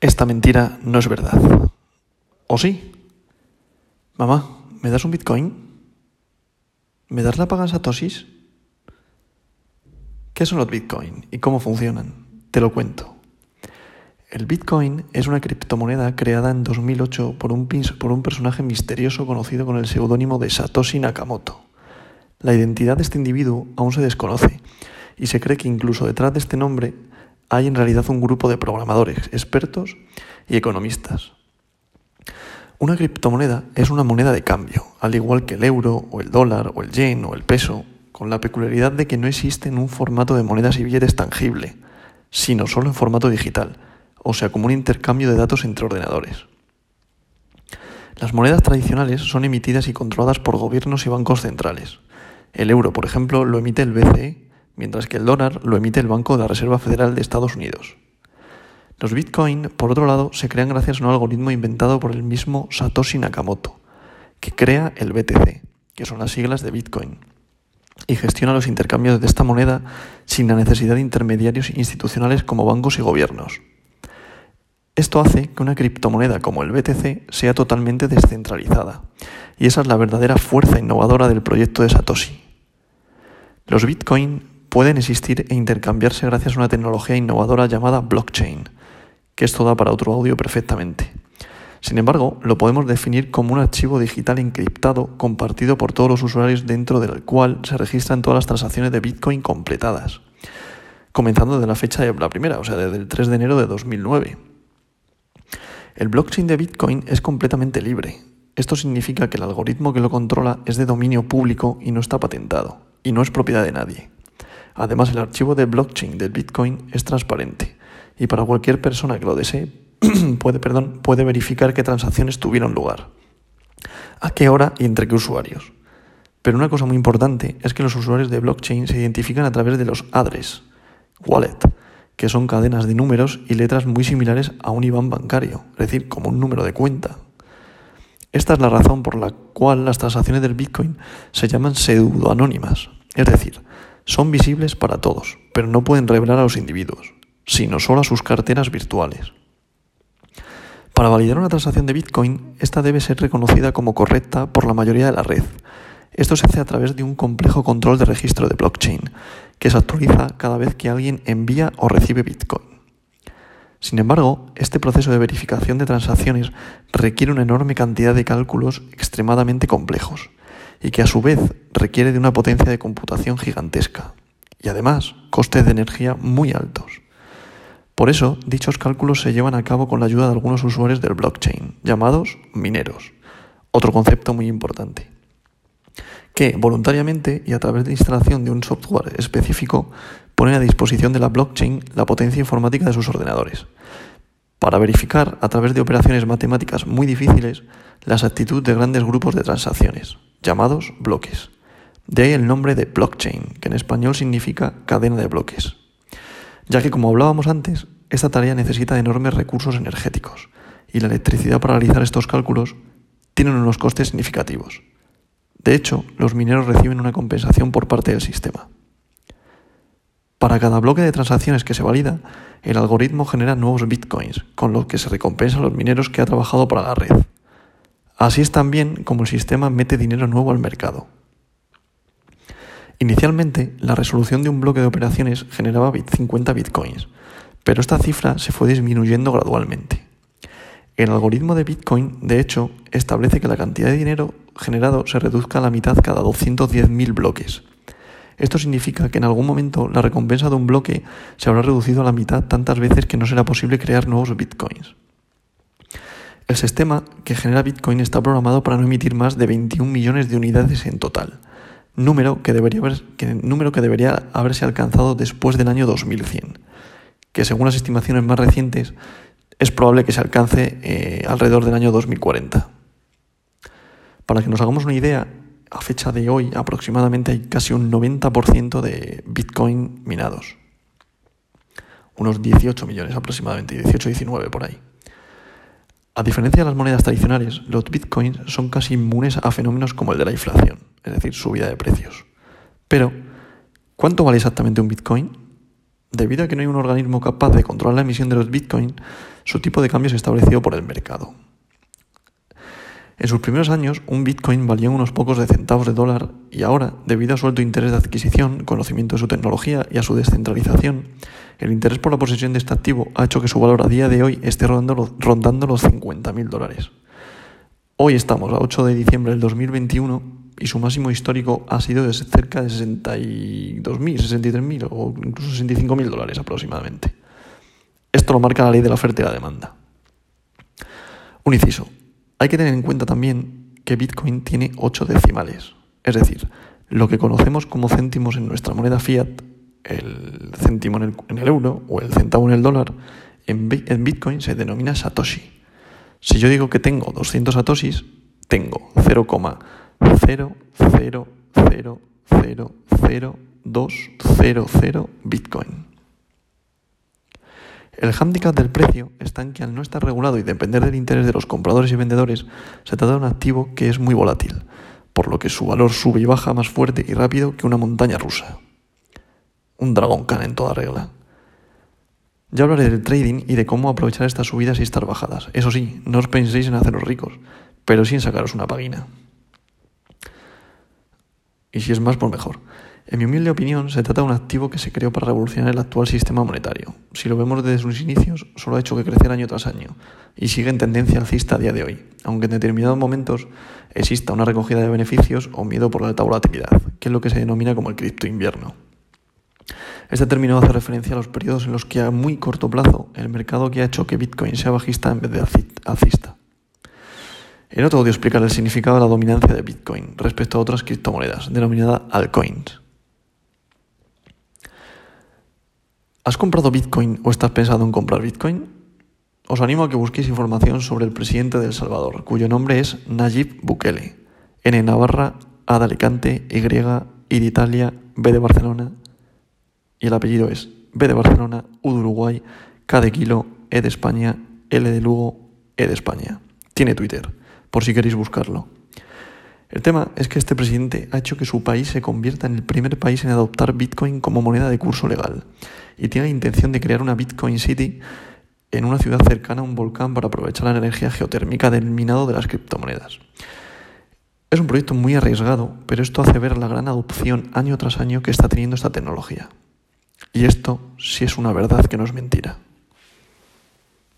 Esta mentira no es verdad. ¿O sí? Mamá, ¿me das un Bitcoin? ¿Me das la paga en satoshis? ¿Qué son los Bitcoin y cómo funcionan? Te lo cuento. El Bitcoin es una criptomoneda creada en 2008 por un, por un personaje misterioso conocido con el seudónimo de Satoshi Nakamoto. La identidad de este individuo aún se desconoce y se cree que incluso detrás de este nombre hay en realidad un grupo de programadores, expertos y economistas. Una criptomoneda es una moneda de cambio, al igual que el euro o el dólar o el yen o el peso, con la peculiaridad de que no existe en un formato de monedas y billetes tangible, sino solo en formato digital, o sea, como un intercambio de datos entre ordenadores. Las monedas tradicionales son emitidas y controladas por gobiernos y bancos centrales. El euro, por ejemplo, lo emite el BCE mientras que el dólar lo emite el Banco de la Reserva Federal de Estados Unidos. Los Bitcoin, por otro lado, se crean gracias a un algoritmo inventado por el mismo Satoshi Nakamoto, que crea el BTC, que son las siglas de Bitcoin, y gestiona los intercambios de esta moneda sin la necesidad de intermediarios institucionales como bancos y gobiernos. Esto hace que una criptomoneda como el BTC sea totalmente descentralizada, y esa es la verdadera fuerza innovadora del proyecto de Satoshi. Los Bitcoin pueden existir e intercambiarse gracias a una tecnología innovadora llamada blockchain, que esto da para otro audio perfectamente. Sin embargo, lo podemos definir como un archivo digital encriptado compartido por todos los usuarios dentro del cual se registran todas las transacciones de Bitcoin completadas, comenzando desde la fecha de la primera, o sea, desde el 3 de enero de 2009. El blockchain de Bitcoin es completamente libre. Esto significa que el algoritmo que lo controla es de dominio público y no está patentado, y no es propiedad de nadie. Además, el archivo de blockchain del Bitcoin es transparente y para cualquier persona que lo desee puede, puede verificar qué transacciones tuvieron lugar, a qué hora y entre qué usuarios. Pero una cosa muy importante es que los usuarios de blockchain se identifican a través de los address, wallet, que son cadenas de números y letras muy similares a un IBAN bancario, es decir, como un número de cuenta. Esta es la razón por la cual las transacciones del Bitcoin se llaman pseudoanónimas, es decir, son visibles para todos, pero no pueden revelar a los individuos, sino solo a sus carteras virtuales. Para validar una transacción de Bitcoin, esta debe ser reconocida como correcta por la mayoría de la red. Esto se hace a través de un complejo control de registro de blockchain, que se actualiza cada vez que alguien envía o recibe Bitcoin. Sin embargo, este proceso de verificación de transacciones requiere una enorme cantidad de cálculos extremadamente complejos y que a su vez requiere de una potencia de computación gigantesca y además costes de energía muy altos. Por eso, dichos cálculos se llevan a cabo con la ayuda de algunos usuarios del blockchain, llamados mineros, otro concepto muy importante, que voluntariamente y a través de instalación de un software específico ponen a disposición de la blockchain la potencia informática de sus ordenadores, para verificar a través de operaciones matemáticas muy difíciles la exactitud de grandes grupos de transacciones llamados bloques. De ahí el nombre de blockchain, que en español significa cadena de bloques. Ya que, como hablábamos antes, esta tarea necesita enormes recursos energéticos y la electricidad para realizar estos cálculos tiene unos costes significativos. De hecho, los mineros reciben una compensación por parte del sistema. Para cada bloque de transacciones que se valida, el algoritmo genera nuevos bitcoins, con los que se recompensa a los mineros que ha trabajado para la red. Así es también como el sistema mete dinero nuevo al mercado. Inicialmente, la resolución de un bloque de operaciones generaba 50 bitcoins, pero esta cifra se fue disminuyendo gradualmente. El algoritmo de Bitcoin, de hecho, establece que la cantidad de dinero generado se reduzca a la mitad cada 210.000 bloques. Esto significa que en algún momento la recompensa de un bloque se habrá reducido a la mitad tantas veces que no será posible crear nuevos bitcoins. El sistema que genera Bitcoin está programado para no emitir más de 21 millones de unidades en total, número que debería, número que debería haberse alcanzado después del año 2100, que según las estimaciones más recientes es probable que se alcance eh, alrededor del año 2040. Para que nos hagamos una idea, a fecha de hoy aproximadamente hay casi un 90% de Bitcoin minados. Unos 18 millones aproximadamente, 18-19 por ahí. A diferencia de las monedas tradicionales, los bitcoins son casi inmunes a fenómenos como el de la inflación, es decir, subida de precios. Pero, ¿cuánto vale exactamente un bitcoin? Debido a que no hay un organismo capaz de controlar la emisión de los bitcoins, su tipo de cambio es establecido por el mercado. En sus primeros años, un Bitcoin valía unos pocos de centavos de dólar y ahora, debido a su alto interés de adquisición, conocimiento de su tecnología y a su descentralización, el interés por la posesión de este activo ha hecho que su valor a día de hoy esté rondando los, rondando los 50.000 dólares. Hoy estamos a 8 de diciembre del 2021 y su máximo histórico ha sido de cerca de 62.000, 63.000 o incluso 65.000 dólares aproximadamente. Esto lo marca la ley de la oferta y la demanda. Un inciso. Hay que tener en cuenta también que Bitcoin tiene 8 decimales, es decir, lo que conocemos como céntimos en nuestra moneda fiat, el céntimo en el, euro o el centavo en el dólar, en, Bitcoin se denomina Satoshi. Si yo digo que tengo 200 Satoshis, tengo 0,000000200 Bitcoin. El hándicap del precio está en que al no estar regulado y depender del interés de los compradores y vendedores, se trata de un activo que es muy volátil, por lo que su valor sube y baja más fuerte y rápido que una montaña rusa. Un dragón can en toda regla. Ya hablaré del trading y de cómo aprovechar estas subidas y estas bajadas. Eso sí, no os penséis en haceros ricos, pero sí en sacaros una página. Y si es más, por mejor. En mi humilde opinión, se trata de un activo que se creó para revolucionar el actual sistema monetario. Si lo vemos desde sus inicios, solo ha hecho que crecer año tras año y sigue en tendencia alcista a día de hoy, aunque en determinados momentos exista una recogida de beneficios o miedo por la alta volatilidad, que es lo que se denomina como el cripto invierno. Este término hace referencia a los periodos en los que a muy corto plazo el mercado que ha hecho que Bitcoin sea bajista en vez de alcista. En otro audio explicar el significado de la dominancia de Bitcoin respecto a otras criptomonedas, denominada altcoins. ¿Has comprado Bitcoin o estás pensando en comprar Bitcoin? Os animo a que busquéis información sobre el presidente de El Salvador, cuyo nombre es Nayib Bukele. N Navarra, A de Alicante, Y, I de Italia, B de Barcelona. Y el apellido es B de Barcelona, U de Uruguay, K de Kilo, E de España, L de Lugo, E de España. Tiene Twitter, por si queréis buscarlo. El tema es que este presidente ha hecho que su país se convierta en el primer país en adoptar Bitcoin como moneda de curso legal y tiene la intención de crear una Bitcoin City en una ciudad cercana a un volcán para aprovechar la energía geotérmica del minado de las criptomonedas. Es un proyecto muy arriesgado, pero esto hace ver la gran adopción año tras año que está teniendo esta tecnología. Y esto sí es una verdad que no es mentira.